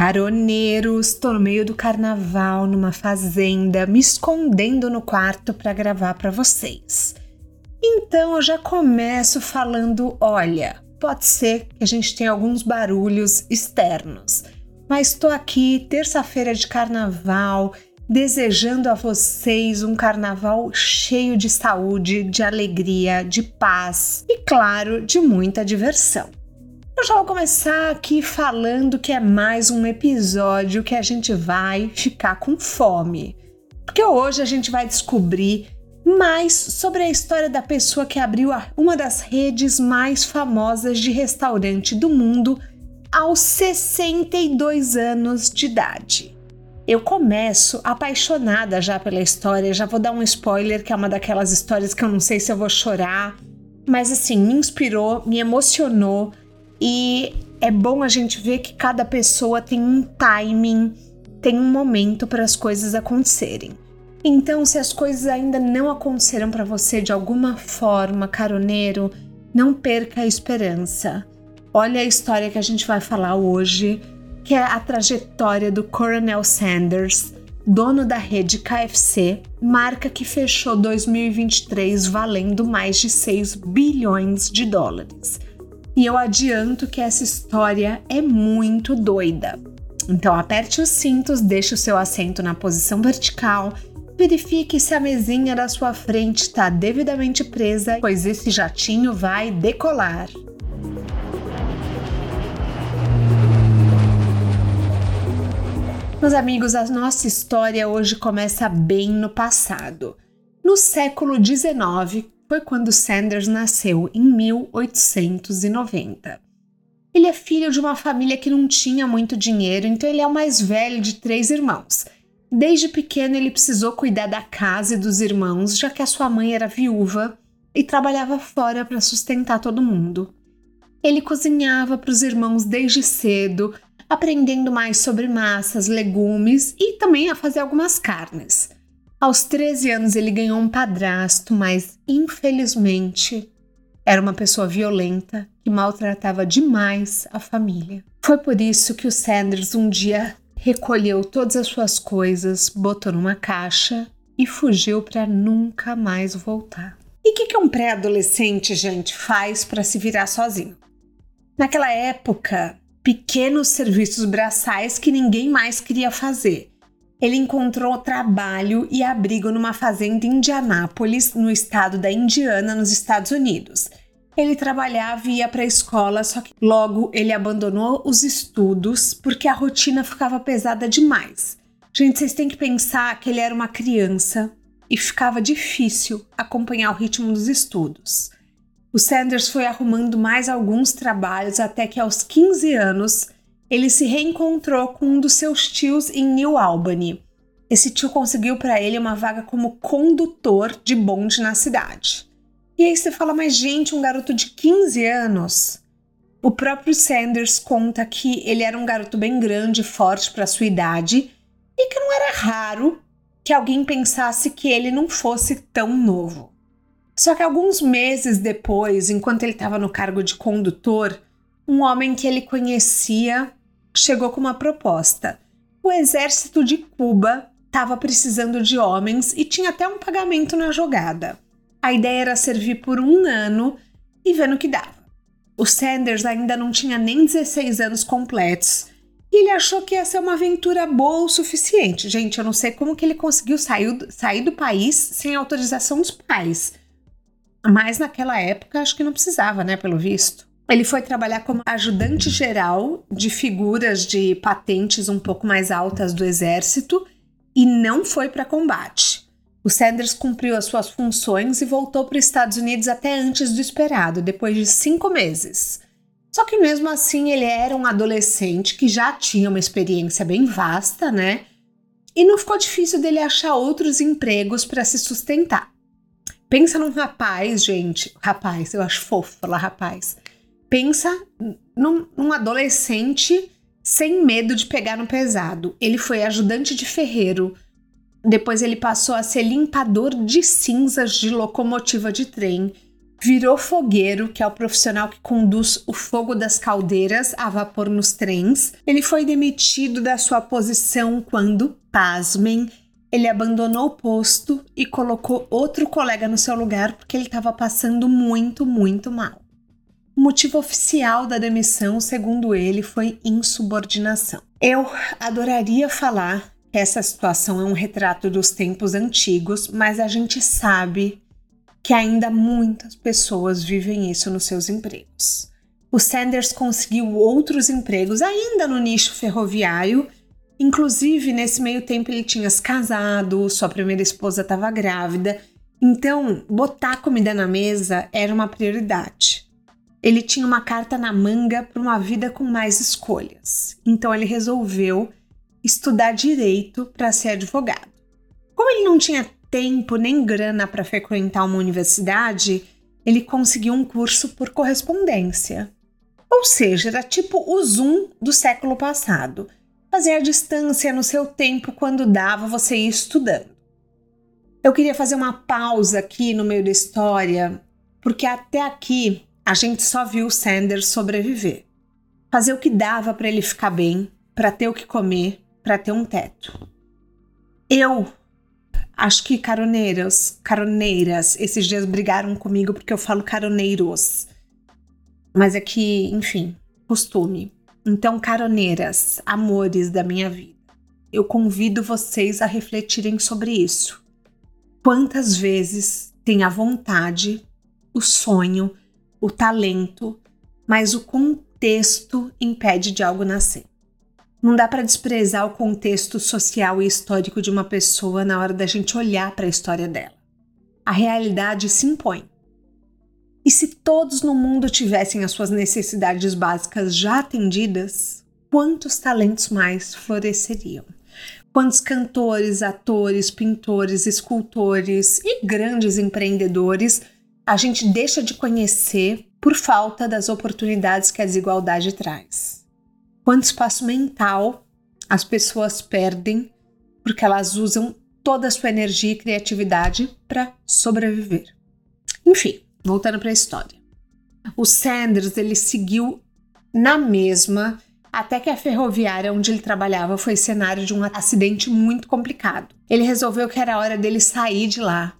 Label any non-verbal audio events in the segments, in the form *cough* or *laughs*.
Caroneiros, tô no meio do carnaval, numa fazenda, me escondendo no quarto para gravar para vocês. Então eu já começo falando: olha, pode ser que a gente tenha alguns barulhos externos, mas estou aqui terça-feira de carnaval, desejando a vocês um carnaval cheio de saúde, de alegria, de paz e, claro, de muita diversão. Eu já vou começar aqui falando que é mais um episódio que a gente vai ficar com fome. Porque hoje a gente vai descobrir mais sobre a história da pessoa que abriu uma das redes mais famosas de restaurante do mundo aos 62 anos de idade. Eu começo apaixonada já pela história, já vou dar um spoiler que é uma daquelas histórias que eu não sei se eu vou chorar, mas assim, me inspirou, me emocionou e é bom a gente ver que cada pessoa tem um timing, tem um momento para as coisas acontecerem. Então, se as coisas ainda não aconteceram para você de alguma forma, caroneiro, não perca a esperança. Olha a história que a gente vai falar hoje que é a trajetória do Coronel Sanders, dono da rede KFC, marca que fechou 2023 valendo mais de 6 bilhões de dólares. E eu adianto que essa história é muito doida. Então aperte os cintos, deixe o seu assento na posição vertical, verifique se a mesinha da sua frente está devidamente presa, pois esse jatinho vai decolar. Meus amigos, a nossa história hoje começa bem no passado. No século XIX foi quando Sanders nasceu, em 1890. Ele é filho de uma família que não tinha muito dinheiro, então ele é o mais velho de três irmãos. Desde pequeno ele precisou cuidar da casa e dos irmãos, já que a sua mãe era viúva e trabalhava fora para sustentar todo mundo. Ele cozinhava para os irmãos desde cedo, aprendendo mais sobre massas, legumes e também a fazer algumas carnes. Aos 13 anos ele ganhou um padrasto, mas infelizmente era uma pessoa violenta que maltratava demais a família. Foi por isso que o Sanders um dia recolheu todas as suas coisas, botou numa caixa e fugiu para nunca mais voltar. E o que, que um pré-adolescente, gente, faz para se virar sozinho? Naquela época, pequenos serviços braçais que ninguém mais queria fazer. Ele encontrou trabalho e abrigo numa fazenda em Indianápolis, no estado da Indiana, nos Estados Unidos. Ele trabalhava e ia para a escola, só que logo ele abandonou os estudos porque a rotina ficava pesada demais. Gente, vocês têm que pensar que ele era uma criança e ficava difícil acompanhar o ritmo dos estudos. O Sanders foi arrumando mais alguns trabalhos até que aos 15 anos ele se reencontrou com um dos seus tios em New Albany. Esse tio conseguiu para ele uma vaga como condutor de bonde na cidade. E aí você fala, mas gente, um garoto de 15 anos? O próprio Sanders conta que ele era um garoto bem grande, forte para sua idade e que não era raro que alguém pensasse que ele não fosse tão novo. Só que alguns meses depois, enquanto ele estava no cargo de condutor, um homem que ele conhecia chegou com uma proposta. O exército de Cuba estava precisando de homens e tinha até um pagamento na jogada. A ideia era servir por um ano e ver no que dava. O Sanders ainda não tinha nem 16 anos completos e ele achou que ia ser uma aventura boa o suficiente. Gente, eu não sei como que ele conseguiu sair, sair do país sem autorização dos pais. Mas naquela época acho que não precisava, né, pelo visto. Ele foi trabalhar como ajudante geral de figuras de patentes um pouco mais altas do exército e não foi para combate. O Sanders cumpriu as suas funções e voltou para os Estados Unidos até antes do esperado, depois de cinco meses. Só que mesmo assim ele era um adolescente que já tinha uma experiência bem vasta, né? E não ficou difícil dele achar outros empregos para se sustentar. Pensa num rapaz, gente. Rapaz, eu acho fofo falar rapaz. Pensa num, num adolescente sem medo de pegar no pesado. Ele foi ajudante de ferreiro. Depois ele passou a ser limpador de cinzas de locomotiva de trem. virou fogueiro, que é o profissional que conduz o fogo das caldeiras a vapor nos trens. Ele foi demitido da sua posição quando, pasmem, ele abandonou o posto e colocou outro colega no seu lugar porque ele estava passando muito, muito mal. O motivo oficial da demissão, segundo ele, foi insubordinação. Eu adoraria falar que essa situação é um retrato dos tempos antigos, mas a gente sabe que ainda muitas pessoas vivem isso nos seus empregos. O Sanders conseguiu outros empregos ainda no nicho ferroviário, inclusive nesse meio tempo ele tinha se casado, sua primeira esposa estava grávida, então botar comida na mesa era uma prioridade. Ele tinha uma carta na manga para uma vida com mais escolhas, então ele resolveu estudar direito para ser advogado. Como ele não tinha tempo nem grana para frequentar uma universidade, ele conseguiu um curso por correspondência. Ou seja, era tipo o Zoom do século passado. Fazer a distância no seu tempo quando dava você ir estudando. Eu queria fazer uma pausa aqui no meio da história, porque até aqui a gente só viu o Sanders sobreviver. Fazer o que dava para ele ficar bem, para ter o que comer, para ter um teto. Eu Acho que caroneiros, caroneiras, esses dias brigaram comigo porque eu falo caroneiros. Mas é que, enfim, costume. Então, caroneiras, amores da minha vida, eu convido vocês a refletirem sobre isso. Quantas vezes tem a vontade, o sonho, o talento, mas o contexto impede de algo nascer? Não dá para desprezar o contexto social e histórico de uma pessoa na hora da gente olhar para a história dela. A realidade se impõe. E se todos no mundo tivessem as suas necessidades básicas já atendidas, quantos talentos mais floresceriam? Quantos cantores, atores, pintores, escultores e grandes empreendedores a gente deixa de conhecer por falta das oportunidades que a desigualdade traz? quanto espaço mental as pessoas perdem porque elas usam toda a sua energia e criatividade para sobreviver. Enfim, voltando para a história. O Sanders ele seguiu na mesma até que a ferroviária onde ele trabalhava foi cenário de um acidente muito complicado. Ele resolveu que era hora dele sair de lá,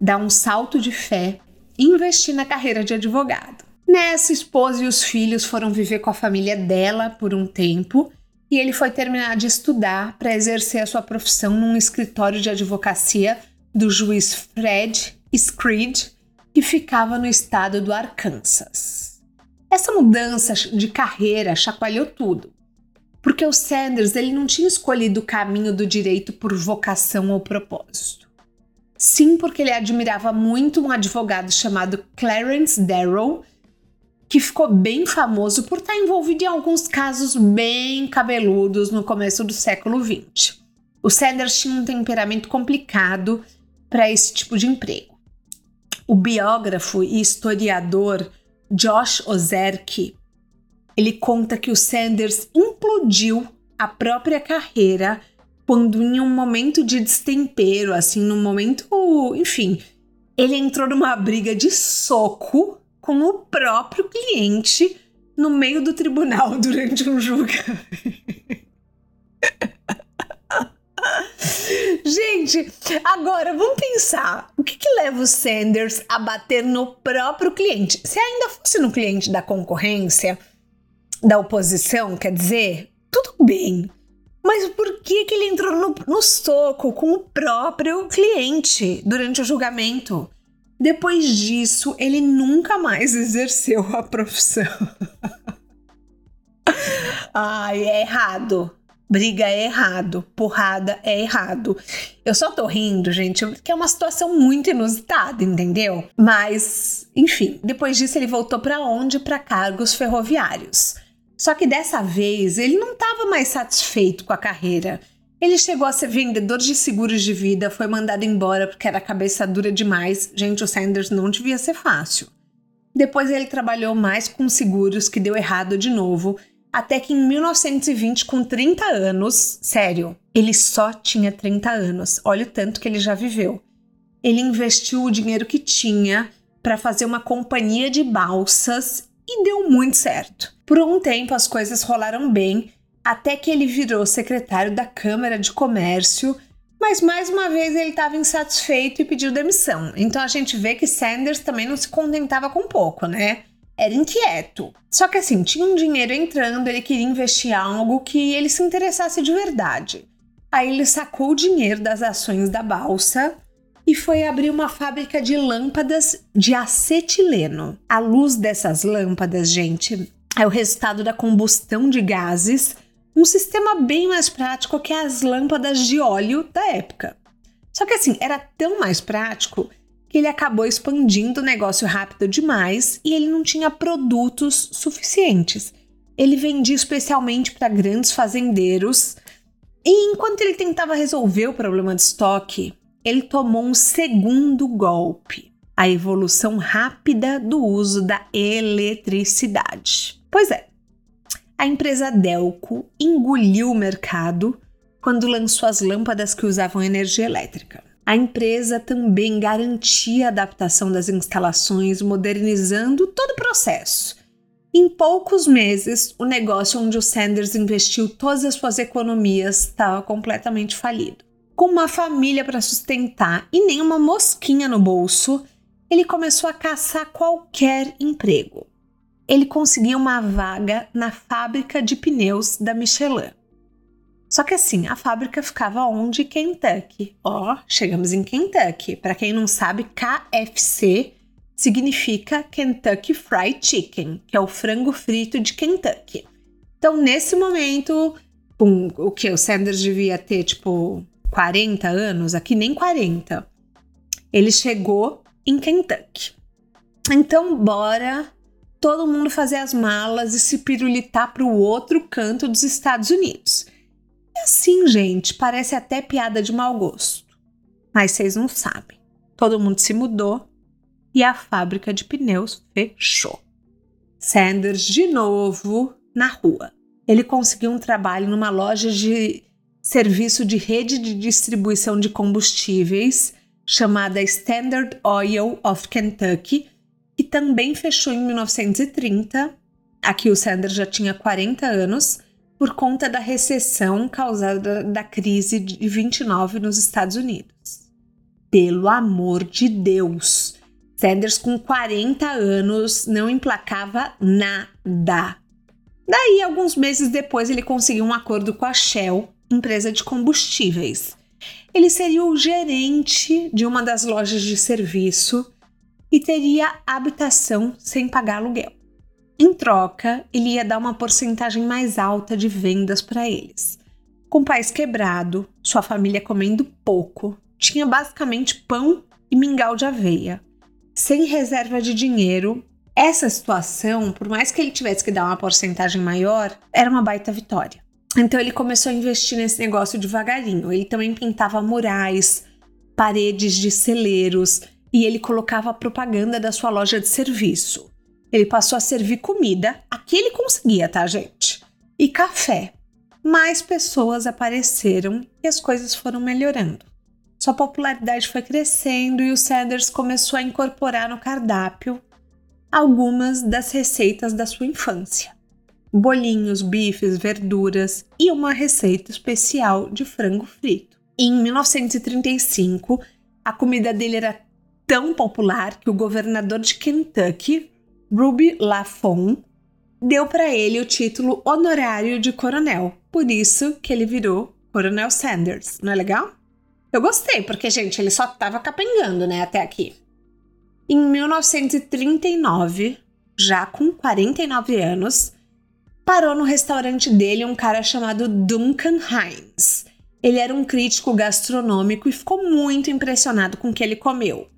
dar um salto de fé investir na carreira de advogado. Nessa, esposa e os filhos foram viver com a família dela por um tempo e ele foi terminar de estudar para exercer a sua profissão num escritório de advocacia do juiz Fred Screed, que ficava no estado do Arkansas. Essa mudança de carreira chacoalhou tudo, porque o Sanders ele não tinha escolhido o caminho do direito por vocação ou propósito. Sim, porque ele admirava muito um advogado chamado Clarence Darrow, que ficou bem famoso por estar envolvido em alguns casos bem cabeludos no começo do século XX. O Sanders tinha um temperamento complicado para esse tipo de emprego. O biógrafo e historiador Josh Ozerki ele conta que o Sanders implodiu a própria carreira quando em um momento de destempero, assim, num momento, enfim, ele entrou numa briga de soco com o próprio cliente no meio do tribunal *laughs* durante um julgamento. Gente, agora vamos pensar. O que, que, leva o Sanders a bater no próprio cliente? Se ainda fosse no cliente da concorrência, da oposição, quer dizer, tudo bem. Mas por que, que ele entrou no, no soco com o próprio cliente durante o julgamento? Depois disso, ele nunca mais *laughs* exerceu a profissão. *laughs* Ai, é errado. Briga é errado, porrada é errado. Eu só tô rindo, gente, porque é uma situação muito inusitada, entendeu? Mas, enfim, depois disso ele voltou para onde? Para cargos ferroviários. Só que dessa vez ele não estava mais satisfeito com a carreira. Ele chegou a ser vendedor de seguros de vida, foi mandado embora porque era cabeça dura demais. Gente, o Sanders não devia ser fácil. Depois ele trabalhou mais com seguros, que deu errado de novo, até que em 1920, com 30 anos, sério, ele só tinha 30 anos, olha o tanto que ele já viveu. Ele investiu o dinheiro que tinha para fazer uma companhia de balsas e deu muito certo. Por um tempo as coisas rolaram bem, até que ele virou secretário da Câmara de Comércio, mas mais uma vez ele estava insatisfeito e pediu demissão. Então a gente vê que Sanders também não se contentava com pouco, né? Era inquieto. Só que assim, tinha um dinheiro entrando, ele queria investir algo que ele se interessasse de verdade. Aí ele sacou o dinheiro das ações da balsa e foi abrir uma fábrica de lâmpadas de acetileno. A luz dessas lâmpadas, gente, é o resultado da combustão de gases, um sistema bem mais prático que as lâmpadas de óleo da época. Só que assim, era tão mais prático que ele acabou expandindo o negócio rápido demais e ele não tinha produtos suficientes. Ele vendia especialmente para grandes fazendeiros. E enquanto ele tentava resolver o problema de estoque, ele tomou um segundo golpe: a evolução rápida do uso da eletricidade. Pois é, a empresa Delco engoliu o mercado quando lançou as lâmpadas que usavam energia elétrica. A empresa também garantia a adaptação das instalações, modernizando todo o processo. Em poucos meses, o negócio onde o Sanders investiu todas as suas economias estava completamente falido com uma família para sustentar e nem uma mosquinha no bolso, ele começou a caçar qualquer emprego. Ele conseguiu uma vaga na fábrica de pneus da Michelin. Só que assim, a fábrica ficava onde? Kentucky. Ó, oh, chegamos em Kentucky. Para quem não sabe, KFC significa Kentucky Fried Chicken, que é o frango frito de Kentucky. Então, nesse momento, um, o que o Sanders devia ter, tipo, 40 anos, aqui nem 40. Ele chegou em Kentucky. Então, bora todo mundo fazer as malas e se pirulitar para o outro canto dos Estados Unidos. E assim, gente, parece até piada de mau gosto. Mas vocês não sabem. Todo mundo se mudou e a fábrica de pneus fechou. Sanders de novo na rua. Ele conseguiu um trabalho numa loja de serviço de rede de distribuição de combustíveis chamada Standard Oil of Kentucky, que também fechou em 1930. Aqui o Sanders já tinha 40 anos por conta da recessão causada da crise de 29 nos Estados Unidos. Pelo amor de Deus! Sanders, com 40 anos, não emplacava nada. Daí, alguns meses depois, ele conseguiu um acordo com a Shell empresa de combustíveis. Ele seria o gerente de uma das lojas de serviço e teria habitação sem pagar aluguel. Em troca, ele ia dar uma porcentagem mais alta de vendas para eles. Com o país quebrado, sua família comendo pouco, tinha basicamente pão e mingau de aveia. Sem reserva de dinheiro, essa situação, por mais que ele tivesse que dar uma porcentagem maior, era uma baita vitória. Então ele começou a investir nesse negócio devagarinho. Ele também pintava murais, paredes de celeiros e ele colocava a propaganda da sua loja de serviço. Ele passou a servir comida, aqui ele conseguia, tá, gente? E café. Mais pessoas apareceram e as coisas foram melhorando. Sua popularidade foi crescendo e o Sanders começou a incorporar no cardápio algumas das receitas da sua infância bolinhos, bifes, verduras e uma receita especial de frango frito. Em 1935, a comida dele era tão popular que o governador de Kentucky, Ruby Lafon, deu para ele o título honorário de coronel. Por isso que ele virou Coronel Sanders. Não é legal? Eu gostei, porque, gente, ele só estava capengando, né, até aqui. Em 1939, já com 49 anos, parou no restaurante dele um cara chamado Duncan Hines. Ele era um crítico gastronômico e ficou muito impressionado com o que ele comeu.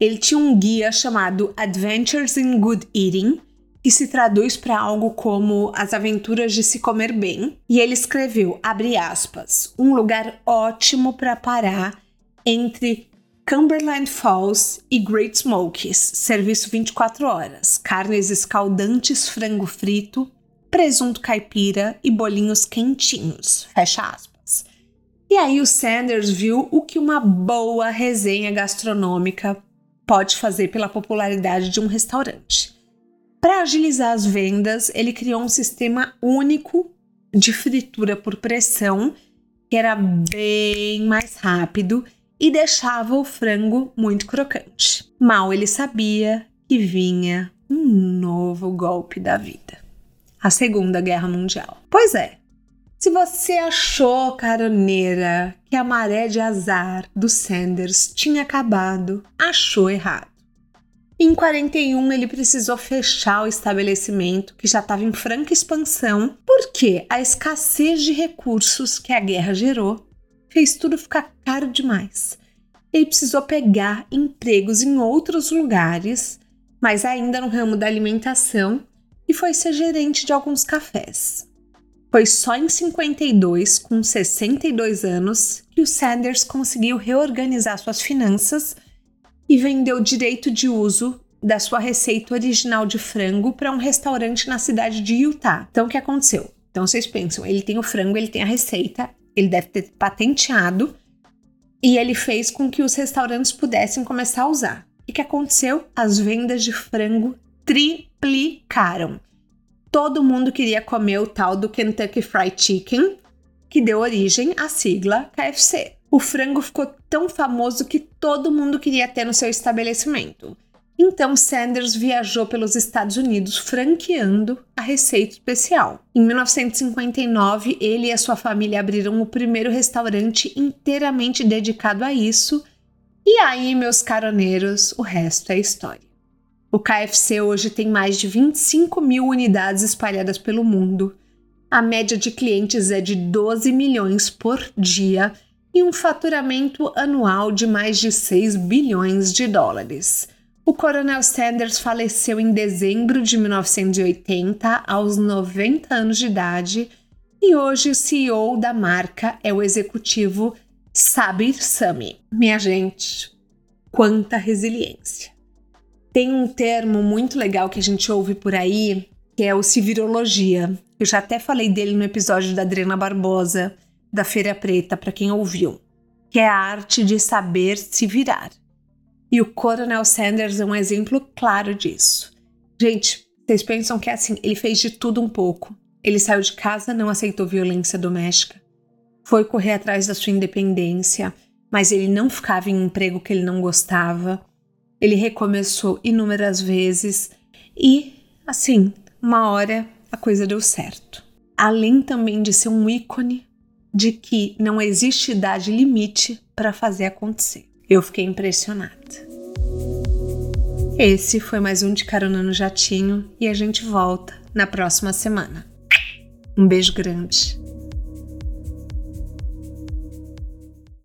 Ele tinha um guia chamado Adventures in Good Eating, que se traduz para algo como As Aventuras de Se Comer Bem, e ele escreveu, abre aspas, um lugar ótimo para parar entre Cumberland Falls e Great Smokies, serviço 24 horas, carnes escaldantes, frango frito, presunto caipira e bolinhos quentinhos. Fecha aspas. E aí o Sanders viu o que uma boa resenha gastronômica pode fazer pela popularidade de um restaurante. Para agilizar as vendas, ele criou um sistema único de fritura por pressão, que era bem mais rápido e deixava o frango muito crocante. Mal ele sabia que vinha um novo golpe da vida a Segunda Guerra Mundial. Pois é, se você achou, caroneira, que a maré de azar do Sanders tinha acabado, achou errado. Em 41, ele precisou fechar o estabelecimento, que já estava em franca expansão, porque a escassez de recursos que a guerra gerou fez tudo ficar caro demais. Ele precisou pegar empregos em outros lugares, mas ainda no ramo da alimentação, e foi ser gerente de alguns cafés. Foi só em 52, com 62 anos, que o Sanders conseguiu reorganizar suas finanças e vendeu direito de uso da sua receita original de frango para um restaurante na cidade de Utah. Então, o que aconteceu? Então, vocês pensam, ele tem o frango, ele tem a receita, ele deve ter patenteado e ele fez com que os restaurantes pudessem começar a usar. O que aconteceu? As vendas de frango triplicaram todo mundo queria comer o tal do Kentucky Fried Chicken, que deu origem à sigla KFC. O frango ficou tão famoso que todo mundo queria ter no seu estabelecimento. Então Sanders viajou pelos Estados Unidos franqueando a receita especial. Em 1959, ele e a sua família abriram o primeiro restaurante inteiramente dedicado a isso. E aí, meus caroneiros, o resto é história. O KFC hoje tem mais de 25 mil unidades espalhadas pelo mundo. A média de clientes é de 12 milhões por dia e um faturamento anual de mais de 6 bilhões de dólares. O Coronel Sanders faleceu em dezembro de 1980, aos 90 anos de idade, e hoje o CEO da marca é o executivo Sabir Sami. Minha gente, quanta resiliência! Tem um termo muito legal que a gente ouve por aí, que é o civirologia. Eu já até falei dele no episódio da Adriana Barbosa, da Feira Preta, para quem ouviu, que é a arte de saber se virar. E o Coronel Sanders é um exemplo claro disso. Gente, vocês pensam que é assim, ele fez de tudo um pouco. Ele saiu de casa, não aceitou violência doméstica, foi correr atrás da sua independência, mas ele não ficava em um emprego que ele não gostava. Ele recomeçou inúmeras vezes e, assim, uma hora a coisa deu certo. Além também de ser um ícone de que não existe idade limite para fazer acontecer. Eu fiquei impressionada. Esse foi mais um de Carona no Jatinho e a gente volta na próxima semana. Um beijo grande.